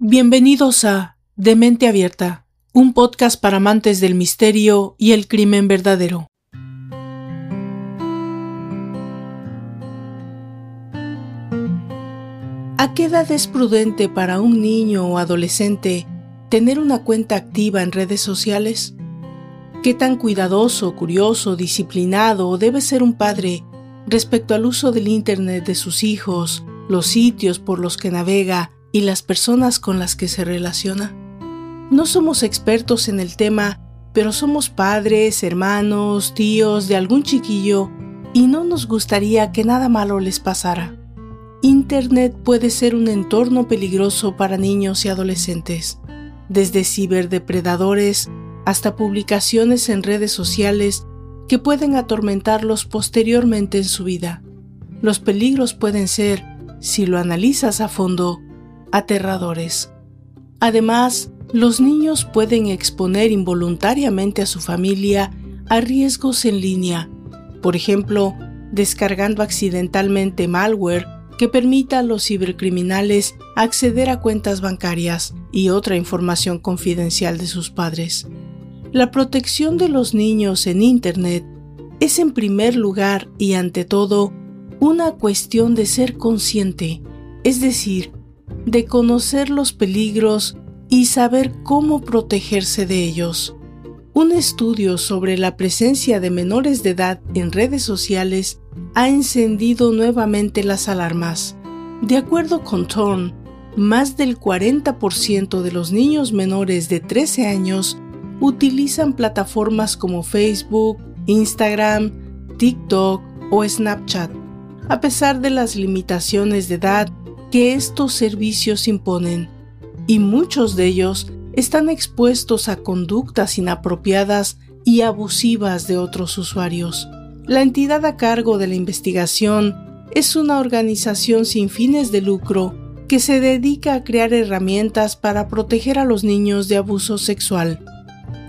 Bienvenidos a De Mente Abierta, un podcast para amantes del misterio y el crimen verdadero. ¿A qué edad es prudente para un niño o adolescente tener una cuenta activa en redes sociales? ¿Qué tan cuidadoso, curioso, disciplinado debe ser un padre respecto al uso del Internet de sus hijos, los sitios por los que navega y las personas con las que se relaciona? No somos expertos en el tema, pero somos padres, hermanos, tíos de algún chiquillo y no nos gustaría que nada malo les pasara. Internet puede ser un entorno peligroso para niños y adolescentes, desde ciberdepredadores hasta publicaciones en redes sociales que pueden atormentarlos posteriormente en su vida. Los peligros pueden ser, si lo analizas a fondo, aterradores. Además, los niños pueden exponer involuntariamente a su familia a riesgos en línea, por ejemplo, descargando accidentalmente malware que permita a los cibercriminales acceder a cuentas bancarias y otra información confidencial de sus padres. La protección de los niños en Internet es en primer lugar y ante todo una cuestión de ser consciente, es decir, de conocer los peligros y saber cómo protegerse de ellos. Un estudio sobre la presencia de menores de edad en redes sociales ha encendido nuevamente las alarmas. De acuerdo con Thorne, más del 40% de los niños menores de 13 años utilizan plataformas como Facebook, Instagram, TikTok o Snapchat, a pesar de las limitaciones de edad que estos servicios imponen, y muchos de ellos están expuestos a conductas inapropiadas y abusivas de otros usuarios. La entidad a cargo de la investigación es una organización sin fines de lucro que se dedica a crear herramientas para proteger a los niños de abuso sexual.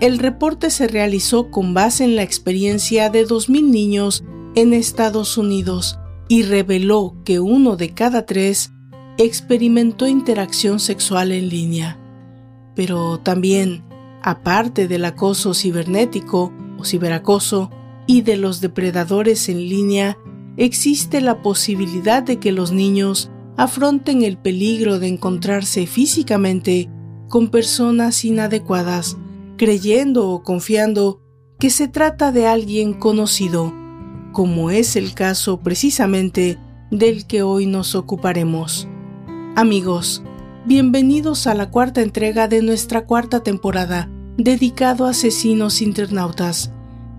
El reporte se realizó con base en la experiencia de 2.000 niños en Estados Unidos y reveló que uno de cada tres experimentó interacción sexual en línea. Pero también, aparte del acoso cibernético o ciberacoso, y de los depredadores en línea, existe la posibilidad de que los niños afronten el peligro de encontrarse físicamente con personas inadecuadas, creyendo o confiando que se trata de alguien conocido, como es el caso precisamente del que hoy nos ocuparemos. Amigos, bienvenidos a la cuarta entrega de nuestra cuarta temporada, dedicado a asesinos internautas.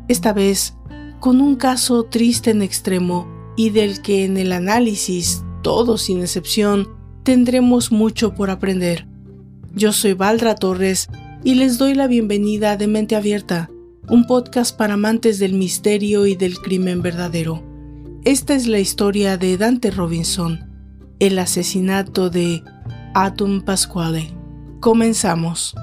Esta vez con un caso triste en extremo y del que en el análisis, todos sin excepción, tendremos mucho por aprender. Yo soy Valdra Torres y les doy la bienvenida de Mente Abierta, un podcast para amantes del misterio y del crimen verdadero. Esta es la historia de Dante Robinson, el asesinato de Atom Pasquale. Comenzamos.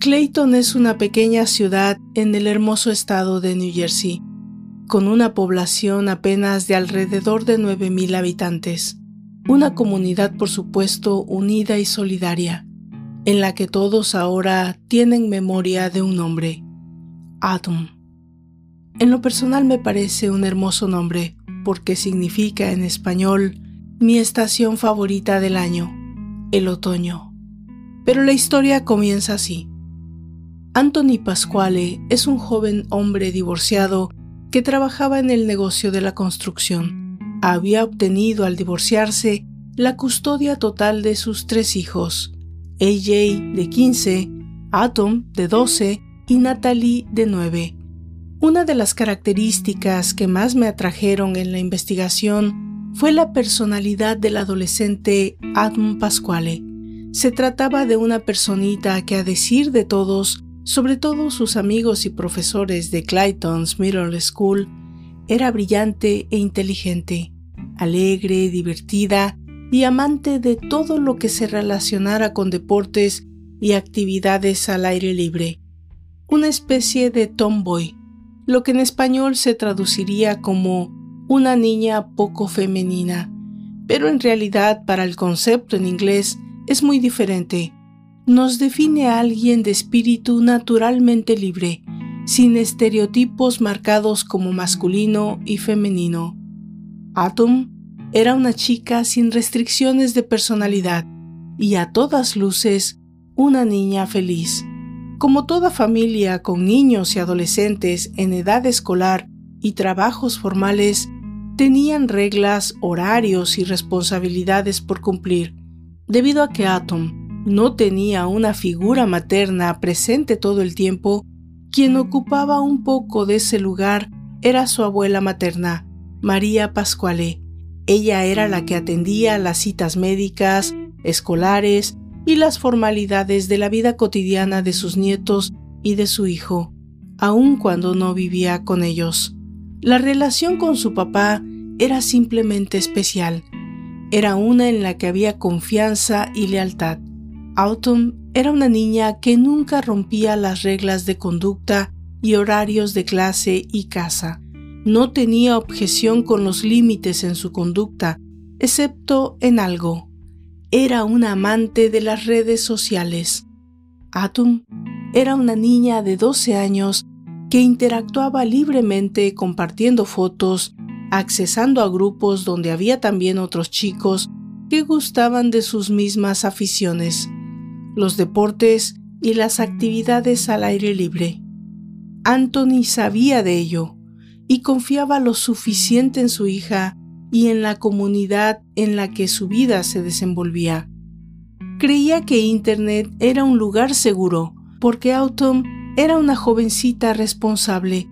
Clayton es una pequeña ciudad en el hermoso estado de New Jersey, con una población apenas de alrededor de 9.000 habitantes. Una comunidad, por supuesto, unida y solidaria, en la que todos ahora tienen memoria de un nombre, Atom. En lo personal me parece un hermoso nombre, porque significa en español mi estación favorita del año, el otoño. Pero la historia comienza así. Anthony Pasquale es un joven hombre divorciado que trabajaba en el negocio de la construcción. Había obtenido al divorciarse la custodia total de sus tres hijos, AJ de 15, Atom de 12 y Natalie de 9. Una de las características que más me atrajeron en la investigación fue la personalidad del adolescente Atom Pasquale. Se trataba de una personita que a decir de todos sobre todo sus amigos y profesores de Clayton's Middle School, era brillante e inteligente, alegre, divertida y amante de todo lo que se relacionara con deportes y actividades al aire libre. Una especie de tomboy, lo que en español se traduciría como una niña poco femenina, pero en realidad para el concepto en inglés es muy diferente. Nos define a alguien de espíritu naturalmente libre, sin estereotipos marcados como masculino y femenino. Atom era una chica sin restricciones de personalidad y a todas luces una niña feliz. Como toda familia con niños y adolescentes en edad escolar y trabajos formales, tenían reglas, horarios y responsabilidades por cumplir. Debido a que Atom no tenía una figura materna presente todo el tiempo, quien ocupaba un poco de ese lugar era su abuela materna, María Pascuale. Ella era la que atendía las citas médicas, escolares y las formalidades de la vida cotidiana de sus nietos y de su hijo, aun cuando no vivía con ellos. La relación con su papá era simplemente especial. Era una en la que había confianza y lealtad. Autumn era una niña que nunca rompía las reglas de conducta y horarios de clase y casa. No tenía objeción con los límites en su conducta, excepto en algo. Era una amante de las redes sociales. Atum era una niña de 12 años que interactuaba libremente compartiendo fotos, accesando a grupos donde había también otros chicos que gustaban de sus mismas aficiones, los deportes y las actividades al aire libre. Anthony sabía de ello y confiaba lo suficiente en su hija y en la comunidad en la que su vida se desenvolvía. Creía que Internet era un lugar seguro porque Autumn era una jovencita responsable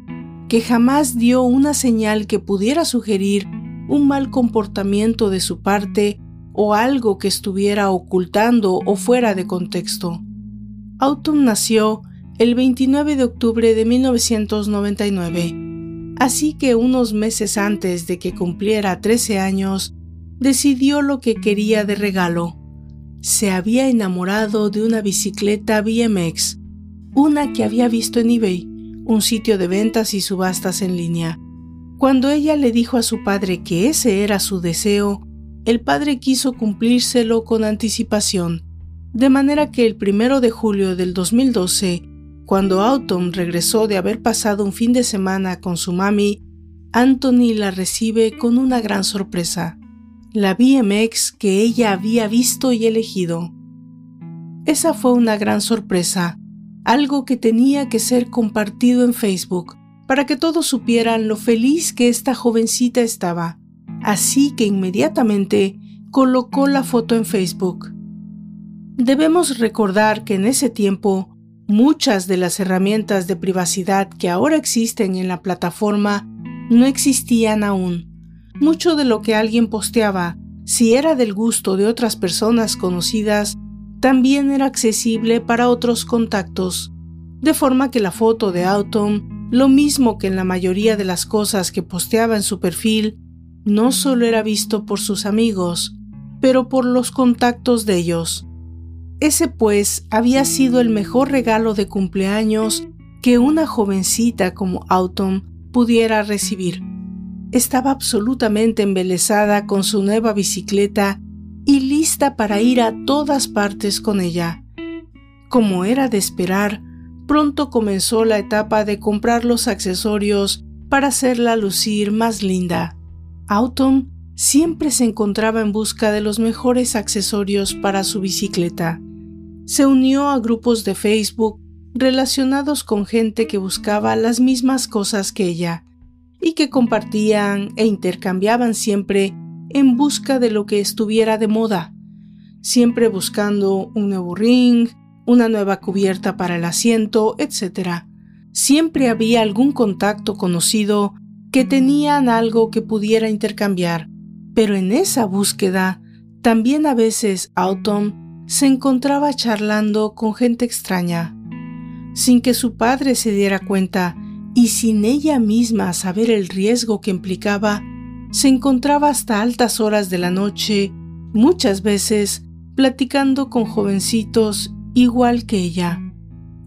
que jamás dio una señal que pudiera sugerir un mal comportamiento de su parte o algo que estuviera ocultando o fuera de contexto. Autumn nació el 29 de octubre de 1999, así que unos meses antes de que cumpliera 13 años, decidió lo que quería de regalo. Se había enamorado de una bicicleta BMX, una que había visto en eBay, un sitio de ventas y subastas en línea. Cuando ella le dijo a su padre que ese era su deseo, el padre quiso cumplírselo con anticipación, de manera que el primero de julio del 2012, cuando Autumn regresó de haber pasado un fin de semana con su mami, Anthony la recibe con una gran sorpresa, la BMX que ella había visto y elegido. Esa fue una gran sorpresa, algo que tenía que ser compartido en Facebook para que todos supieran lo feliz que esta jovencita estaba. Así que inmediatamente colocó la foto en Facebook. Debemos recordar que en ese tiempo muchas de las herramientas de privacidad que ahora existen en la plataforma no existían aún. Mucho de lo que alguien posteaba, si era del gusto de otras personas conocidas, también era accesible para otros contactos, de forma que la foto de Autumn, lo mismo que en la mayoría de las cosas que posteaba en su perfil, no solo era visto por sus amigos, pero por los contactos de ellos. Ese pues había sido el mejor regalo de cumpleaños que una jovencita como Autumn pudiera recibir. Estaba absolutamente embelesada con su nueva bicicleta y lista para ir a todas partes con ella. Como era de esperar, pronto comenzó la etapa de comprar los accesorios para hacerla lucir más linda. Autumn siempre se encontraba en busca de los mejores accesorios para su bicicleta. Se unió a grupos de Facebook relacionados con gente que buscaba las mismas cosas que ella y que compartían e intercambiaban siempre en busca de lo que estuviera de moda, siempre buscando un nuevo ring, una nueva cubierta para el asiento, etc. Siempre había algún contacto conocido que tenían algo que pudiera intercambiar, pero en esa búsqueda también a veces Autumn se encontraba charlando con gente extraña, sin que su padre se diera cuenta y sin ella misma saber el riesgo que implicaba se encontraba hasta altas horas de la noche, muchas veces platicando con jovencitos igual que ella,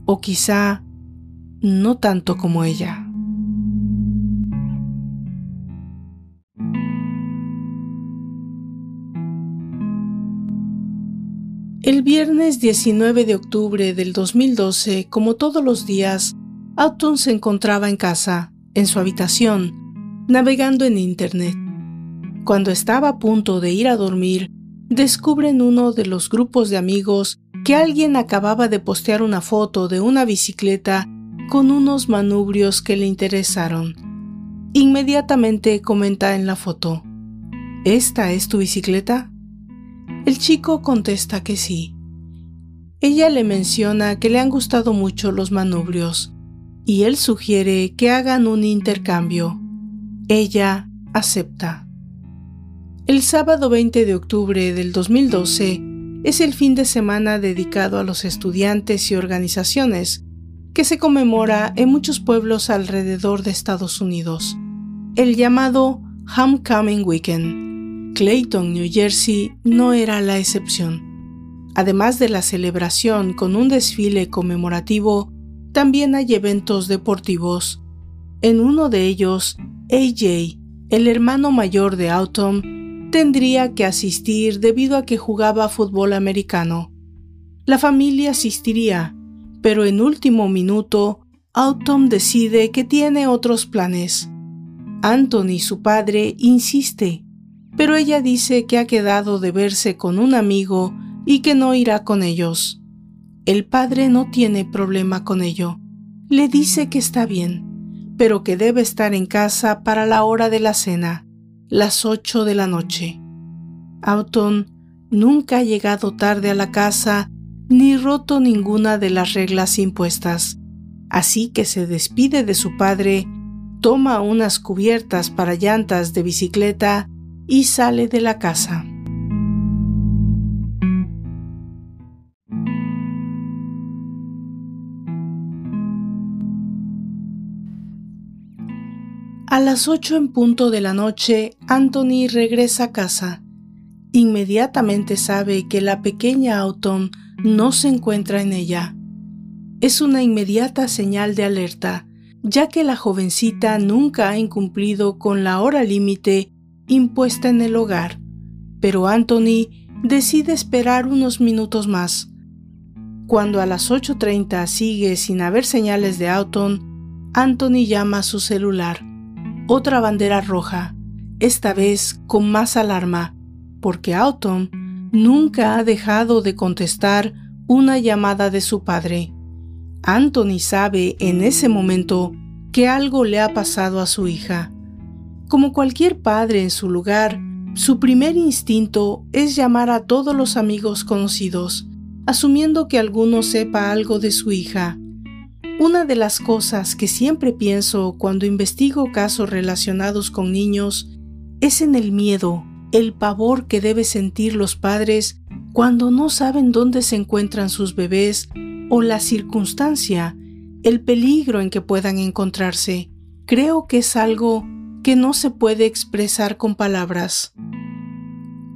o quizá no tanto como ella. El viernes 19 de octubre del 2012, como todos los días, Autumn se encontraba en casa, en su habitación, navegando en Internet. Cuando estaba a punto de ir a dormir, descubre en uno de los grupos de amigos que alguien acababa de postear una foto de una bicicleta con unos manubrios que le interesaron. Inmediatamente comenta en la foto, ¿Esta es tu bicicleta? El chico contesta que sí. Ella le menciona que le han gustado mucho los manubrios y él sugiere que hagan un intercambio. Ella acepta. El sábado 20 de octubre del 2012 es el fin de semana dedicado a los estudiantes y organizaciones que se conmemora en muchos pueblos alrededor de Estados Unidos, el llamado Homecoming Weekend. Clayton, New Jersey, no era la excepción. Además de la celebración con un desfile conmemorativo, también hay eventos deportivos. En uno de ellos, AJ, el hermano mayor de Autumn, tendría que asistir debido a que jugaba fútbol americano. La familia asistiría, pero en último minuto, Autumn decide que tiene otros planes. Anthony, su padre, insiste, pero ella dice que ha quedado de verse con un amigo y que no irá con ellos. El padre no tiene problema con ello. Le dice que está bien, pero que debe estar en casa para la hora de la cena, las ocho de la noche. Autumn nunca ha llegado tarde a la casa ni roto ninguna de las reglas impuestas. Así que se despide de su padre, toma unas cubiertas para llantas de bicicleta y sale de la casa. A las ocho en punto de la noche, Anthony regresa a casa. Inmediatamente sabe que la pequeña Autumn no se encuentra en ella. Es una inmediata señal de alerta, ya que la jovencita nunca ha incumplido con la hora límite impuesta en el hogar, pero Anthony decide esperar unos minutos más. Cuando a las 8.30 sigue sin haber señales de Autumn, Anthony llama a su celular. Otra bandera roja, esta vez con más alarma, porque Autumn nunca ha dejado de contestar una llamada de su padre. Anthony sabe en ese momento que algo le ha pasado a su hija. Como cualquier padre en su lugar, su primer instinto es llamar a todos los amigos conocidos, asumiendo que alguno sepa algo de su hija. Una de las cosas que siempre pienso cuando investigo casos relacionados con niños es en el miedo el pavor que deben sentir los padres cuando no saben dónde se encuentran sus bebés o la circunstancia, el peligro en que puedan encontrarse. Creo que es algo que no se puede expresar con palabras.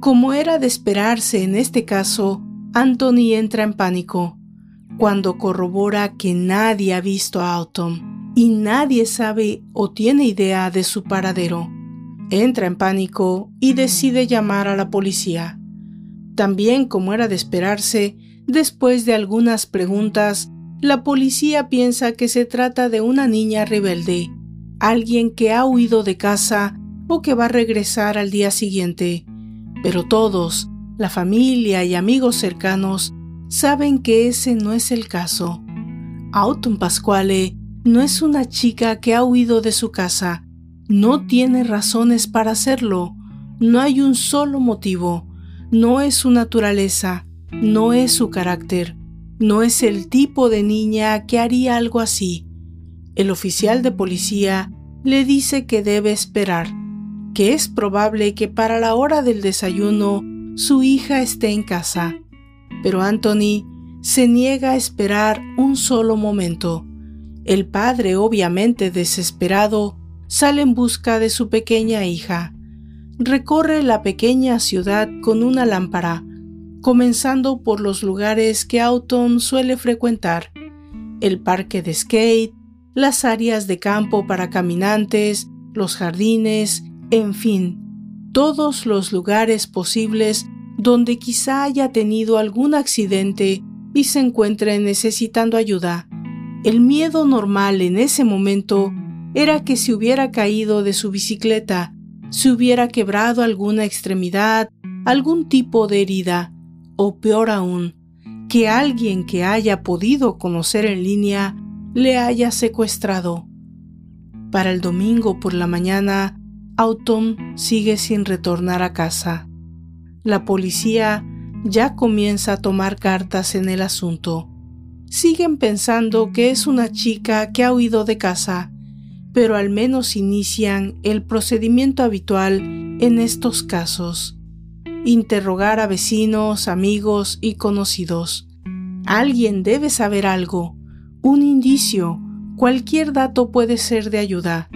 Como era de esperarse en este caso, Anthony entra en pánico cuando corrobora que nadie ha visto a Autumn y nadie sabe o tiene idea de su paradero entra en pánico y decide llamar a la policía. También, como era de esperarse, después de algunas preguntas, la policía piensa que se trata de una niña rebelde, alguien que ha huido de casa o que va a regresar al día siguiente. Pero todos, la familia y amigos cercanos, saben que ese no es el caso. Autumn Pasquale no es una chica que ha huido de su casa, no tiene razones para hacerlo. No hay un solo motivo. No es su naturaleza. No es su carácter. No es el tipo de niña que haría algo así. El oficial de policía le dice que debe esperar, que es probable que para la hora del desayuno su hija esté en casa. Pero Anthony se niega a esperar un solo momento. El padre, obviamente desesperado, sale en busca de su pequeña hija. Recorre la pequeña ciudad con una lámpara. comenzando por los lugares que Autumn suele frecuentar, el parque de skate, las áreas de campo para caminantes, los jardines, en fin, todos los lugares posibles donde quizá haya tenido algún accidente y se encuentre necesitando ayuda. El miedo normal en ese momento era que se hubiera caído de su bicicleta, se hubiera quebrado alguna extremidad, algún tipo de herida, o peor aún, que alguien que haya podido conocer en línea le haya secuestrado. Para el domingo por la mañana, Autumn sigue sin retornar a casa. La policía ya comienza a tomar cartas en el asunto. Siguen pensando que es una chica que ha huido de casa, pero al menos inician el procedimiento habitual en estos casos. Interrogar a vecinos, amigos y conocidos. Alguien debe saber algo, un indicio, cualquier dato puede ser de ayuda.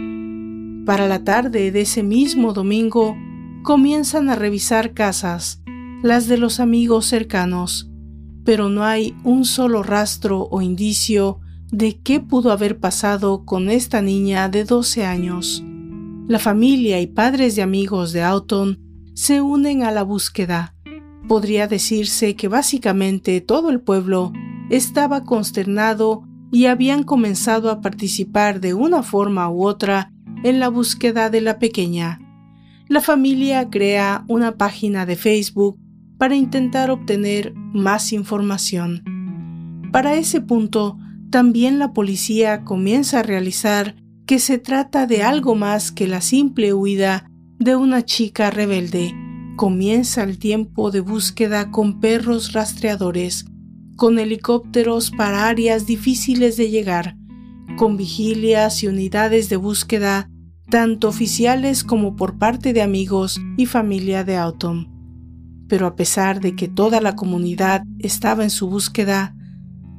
Para la tarde de ese mismo domingo, comienzan a revisar casas, las de los amigos cercanos, pero no hay un solo rastro o indicio de qué pudo haber pasado con esta niña de 12 años. La familia y padres de amigos de Autumn se unen a la búsqueda. Podría decirse que básicamente todo el pueblo estaba consternado y habían comenzado a participar de una forma u otra en la búsqueda de la pequeña. La familia crea una página de Facebook para intentar obtener más información. Para ese punto, también la policía comienza a realizar que se trata de algo más que la simple huida de una chica rebelde. Comienza el tiempo de búsqueda con perros rastreadores con helicópteros para áreas difíciles de llegar, con vigilias y unidades de búsqueda, tanto oficiales como por parte de amigos y familia de Autumn. Pero a pesar de que toda la comunidad estaba en su búsqueda,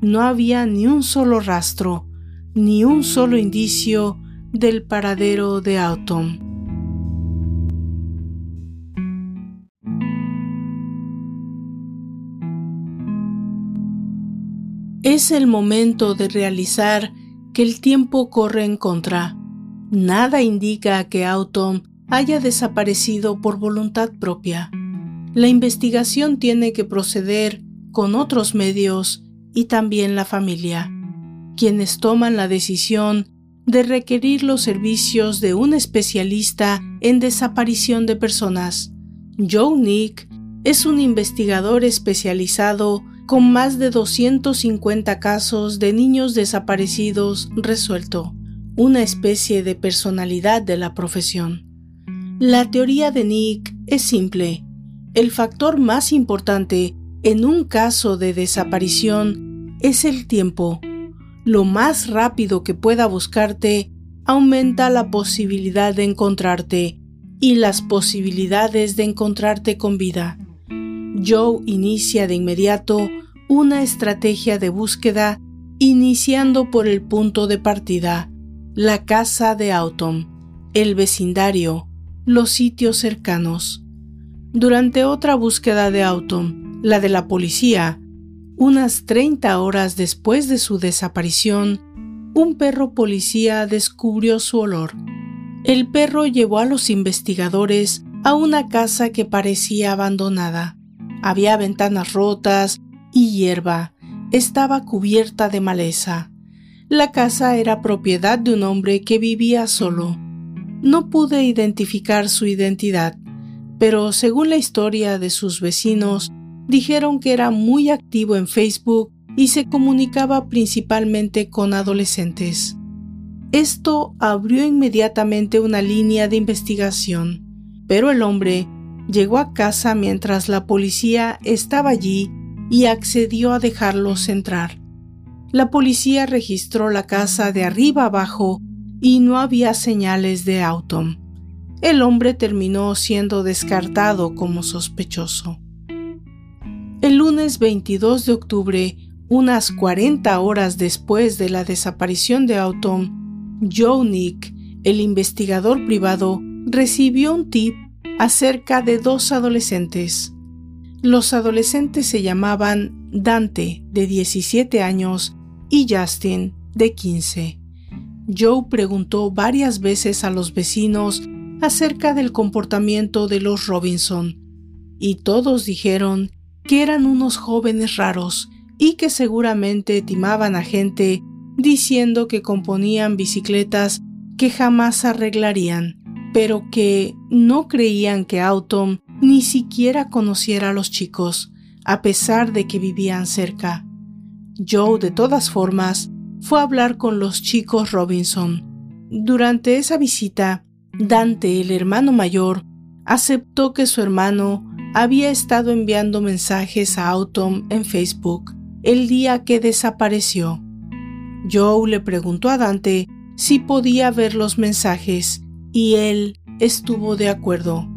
no había ni un solo rastro, ni un solo indicio del paradero de Autumn. El momento de realizar que el tiempo corre en contra. Nada indica que Autumn haya desaparecido por voluntad propia. La investigación tiene que proceder con otros medios y también la familia, quienes toman la decisión de requerir los servicios de un especialista en desaparición de personas. Joe Nick es un investigador especializado con más de 250 casos de niños desaparecidos resuelto, una especie de personalidad de la profesión. La teoría de Nick es simple. El factor más importante en un caso de desaparición es el tiempo. Lo más rápido que pueda buscarte aumenta la posibilidad de encontrarte y las posibilidades de encontrarte con vida. Joe inicia de inmediato una estrategia de búsqueda iniciando por el punto de partida, la casa de Autumn, el vecindario, los sitios cercanos. Durante otra búsqueda de Autumn, la de la policía, unas 30 horas después de su desaparición, un perro policía descubrió su olor. El perro llevó a los investigadores a una casa que parecía abandonada. Había ventanas rotas y hierba, estaba cubierta de maleza. La casa era propiedad de un hombre que vivía solo. No pude identificar su identidad, pero según la historia de sus vecinos, dijeron que era muy activo en Facebook y se comunicaba principalmente con adolescentes. Esto abrió inmediatamente una línea de investigación, pero el hombre llegó a casa mientras la policía estaba allí y accedió a dejarlos entrar. La policía registró la casa de arriba abajo y no había señales de Autumn. El hombre terminó siendo descartado como sospechoso. El lunes 22 de octubre, unas 40 horas después de la desaparición de Autumn, Joe Nick, el investigador privado, recibió un tip acerca de dos adolescentes. Los adolescentes se llamaban Dante, de 17 años, y Justin, de 15. Joe preguntó varias veces a los vecinos acerca del comportamiento de los Robinson, y todos dijeron que eran unos jóvenes raros y que seguramente timaban a gente diciendo que componían bicicletas que jamás arreglarían, pero que no creían que Autumn ni siquiera conociera a los chicos, a pesar de que vivían cerca. Joe, de todas formas, fue a hablar con los chicos Robinson. Durante esa visita, Dante, el hermano mayor, aceptó que su hermano había estado enviando mensajes a Autumn en Facebook el día que desapareció. Joe le preguntó a Dante si podía ver los mensajes y él estuvo de acuerdo.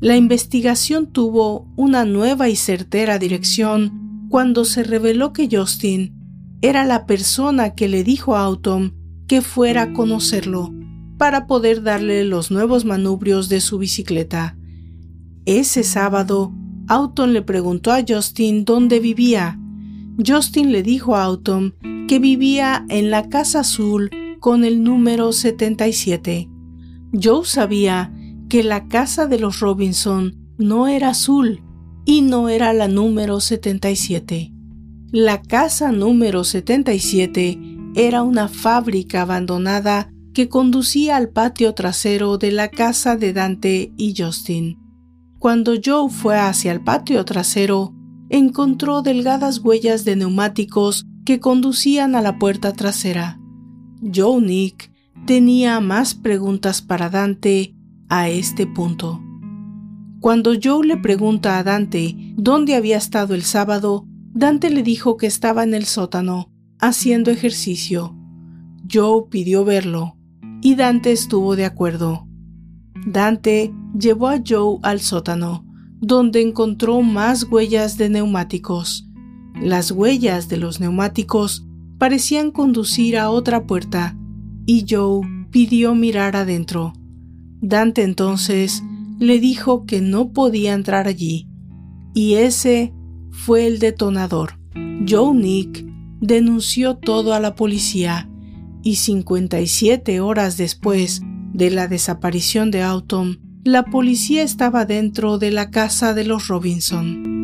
La investigación tuvo una nueva y certera dirección cuando se reveló que Justin era la persona que le dijo a Autumn que fuera a conocerlo para poder darle los nuevos manubrios de su bicicleta. Ese sábado, Autumn le preguntó a Justin dónde vivía. Justin le dijo a Autumn que vivía en la casa azul con el número 77. Joe sabía que la casa de los Robinson no era azul y no era la número 77. La casa número 77 era una fábrica abandonada que conducía al patio trasero de la casa de Dante y Justin. Cuando Joe fue hacia el patio trasero, encontró delgadas huellas de neumáticos que conducían a la puerta trasera. Joe Nick tenía más preguntas para Dante a este punto. Cuando Joe le pregunta a Dante dónde había estado el sábado, Dante le dijo que estaba en el sótano, haciendo ejercicio. Joe pidió verlo, y Dante estuvo de acuerdo. Dante llevó a Joe al sótano, donde encontró más huellas de neumáticos. Las huellas de los neumáticos parecían conducir a otra puerta, y Joe pidió mirar adentro. Dante entonces le dijo que no podía entrar allí, y ese fue el detonador. Joe Nick denunció todo a la policía y 57 horas después de la desaparición de Autumn, la policía estaba dentro de la casa de los Robinson.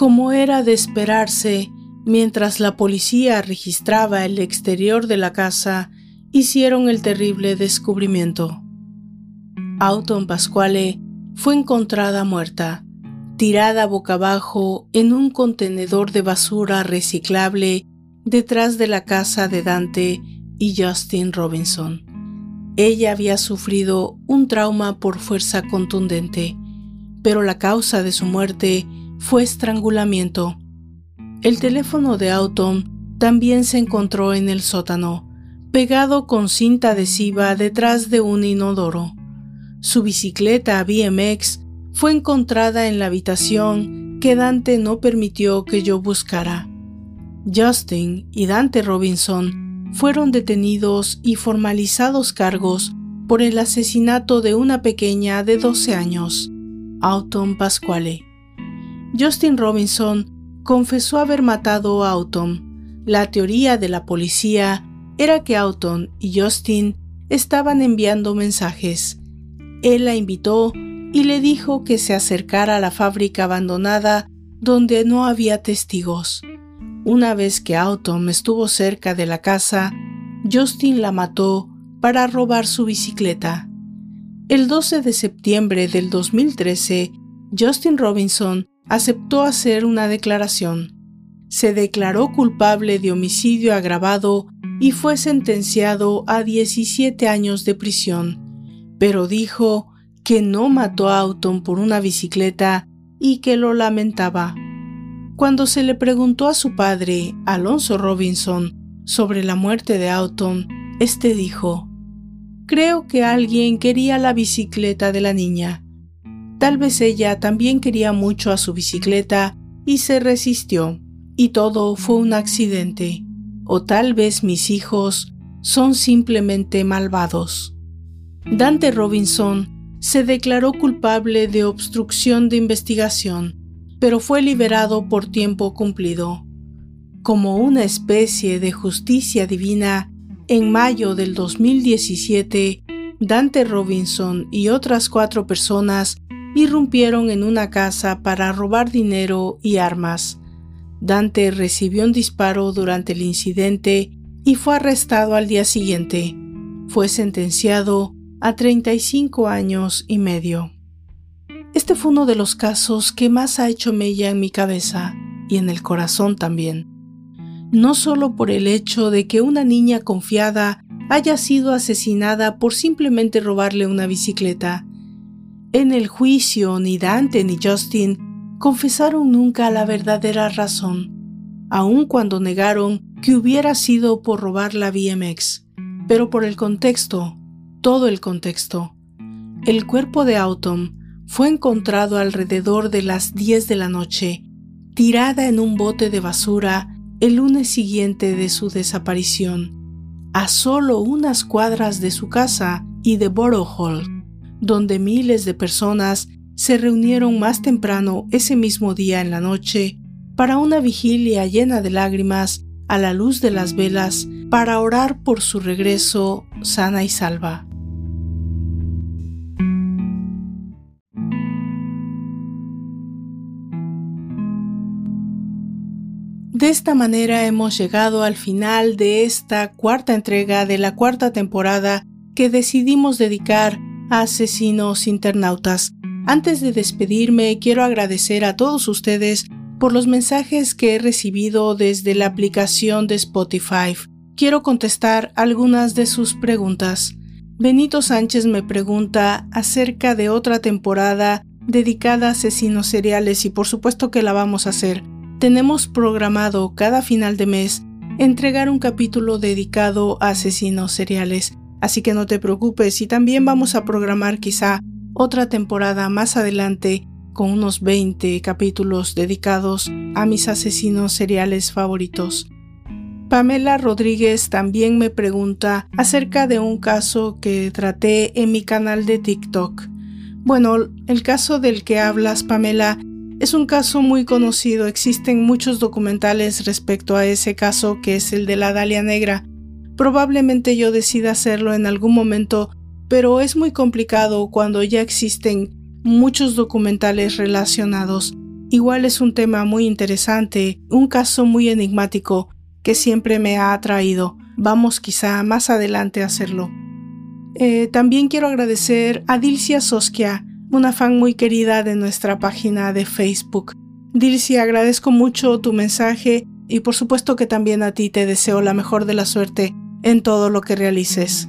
Como era de esperarse, mientras la policía registraba el exterior de la casa, hicieron el terrible descubrimiento. Autumn Pasquale fue encontrada muerta, tirada boca abajo en un contenedor de basura reciclable detrás de la casa de Dante y Justin Robinson. Ella había sufrido un trauma por fuerza contundente, pero la causa de su muerte fue estrangulamiento. El teléfono de Autumn también se encontró en el sótano, pegado con cinta adhesiva detrás de un inodoro. Su bicicleta BMX fue encontrada en la habitación que Dante no permitió que yo buscara. Justin y Dante Robinson fueron detenidos y formalizados cargos por el asesinato de una pequeña de 12 años, Autumn Pasquale. Justin Robinson confesó haber matado a Autumn. La teoría de la policía era que Autumn y Justin estaban enviando mensajes. Él la invitó y le dijo que se acercara a la fábrica abandonada donde no había testigos. Una vez que Autumn estuvo cerca de la casa, Justin la mató para robar su bicicleta. El 12 de septiembre del 2013, Justin Robinson aceptó hacer una declaración. Se declaró culpable de homicidio agravado y fue sentenciado a 17 años de prisión, pero dijo que no mató a Autumn por una bicicleta y que lo lamentaba. Cuando se le preguntó a su padre, Alonso Robinson, sobre la muerte de Autumn, este dijo, Creo que alguien quería la bicicleta de la niña. Tal vez ella también quería mucho a su bicicleta y se resistió, y todo fue un accidente o tal vez mis hijos son simplemente malvados. Dante Robinson se declaró culpable de obstrucción de investigación, pero fue liberado por tiempo cumplido. Como una especie de justicia divina, en mayo del 2017, Dante Robinson y otras cuatro personas irrumpieron en una casa para robar dinero y armas. Dante recibió un disparo durante el incidente y fue arrestado al día siguiente. Fue sentenciado a 35 años y medio. Este fue uno de los casos que más ha hecho mella en mi cabeza y en el corazón también. No solo por el hecho de que una niña confiada haya sido asesinada por simplemente robarle una bicicleta. En el juicio ni Dante ni Justin confesaron nunca la verdadera razón, aun cuando negaron que hubiera sido por robar la BMX, pero por el contexto, todo el contexto. El cuerpo de Autumn fue encontrado alrededor de las 10 de la noche, tirada en un bote de basura el lunes siguiente de su desaparición, a solo unas cuadras de su casa y de Borough Hall, donde miles de personas se reunieron más temprano ese mismo día en la noche para una vigilia llena de lágrimas a la luz de las velas para orar por su regreso sana y salva. De esta manera hemos llegado al final de esta cuarta entrega de la cuarta temporada que decidimos dedicar asesinos internautas. Antes de despedirme, quiero agradecer a todos ustedes por los mensajes que he recibido desde la aplicación de Spotify. Quiero contestar algunas de sus preguntas. Benito Sánchez me pregunta acerca de otra temporada dedicada a asesinos seriales y por supuesto que la vamos a hacer. Tenemos programado cada final de mes entregar un capítulo dedicado a asesinos seriales, así que no te preocupes y también vamos a programar quizá otra temporada más adelante con unos 20 capítulos dedicados a mis asesinos seriales favoritos. Pamela Rodríguez también me pregunta acerca de un caso que traté en mi canal de TikTok. Bueno, el caso del que hablas, Pamela, es un caso muy conocido, existen muchos documentales respecto a ese caso que es el de la Dalia Negra. Probablemente yo decida hacerlo en algún momento, pero es muy complicado cuando ya existen muchos documentales relacionados. Igual es un tema muy interesante, un caso muy enigmático que siempre me ha atraído. Vamos quizá más adelante a hacerlo. Eh, también quiero agradecer a Dilcia Soskia, una fan muy querida de nuestra página de Facebook. Dilcia, agradezco mucho tu mensaje y por supuesto que también a ti te deseo la mejor de la suerte en todo lo que realices.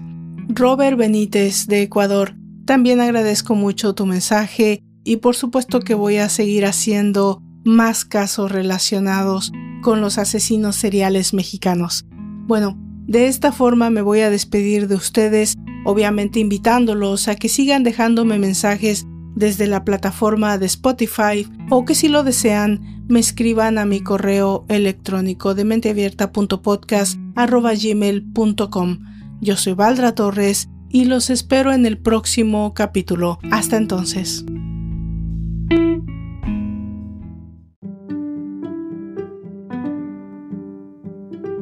Robert Benítez de Ecuador, también agradezco mucho tu mensaje y por supuesto que voy a seguir haciendo más casos relacionados con los asesinos seriales mexicanos. Bueno, de esta forma me voy a despedir de ustedes, obviamente invitándolos a que sigan dejándome mensajes desde la plataforma de Spotify o que si lo desean me escriban a mi correo electrónico de menteabierta.podcast.gmail.com. Yo soy Valdra Torres y los espero en el próximo capítulo. Hasta entonces.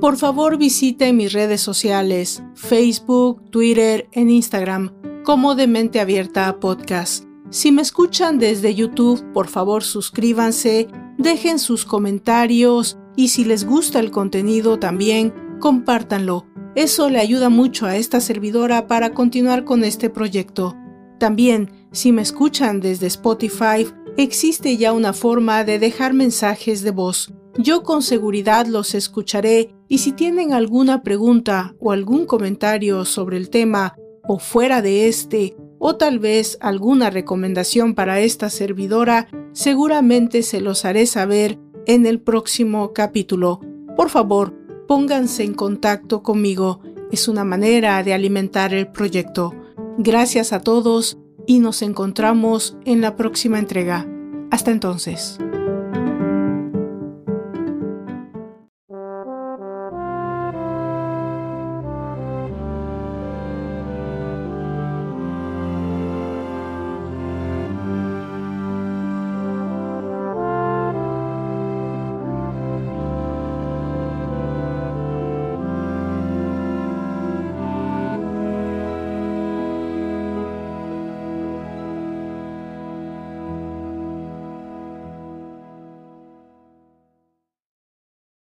Por favor visite mis redes sociales, Facebook, Twitter en Instagram, como de Mente Abierta Podcast. Si me escuchan desde YouTube, por favor suscríbanse, dejen sus comentarios y si les gusta el contenido también, compártanlo. Eso le ayuda mucho a esta servidora para continuar con este proyecto. También, si me escuchan desde Spotify, existe ya una forma de dejar mensajes de voz. Yo con seguridad los escucharé y si tienen alguna pregunta o algún comentario sobre el tema o fuera de este, o tal vez alguna recomendación para esta servidora, seguramente se los haré saber en el próximo capítulo. Por favor, pónganse en contacto conmigo. Es una manera de alimentar el proyecto. Gracias a todos y nos encontramos en la próxima entrega. Hasta entonces.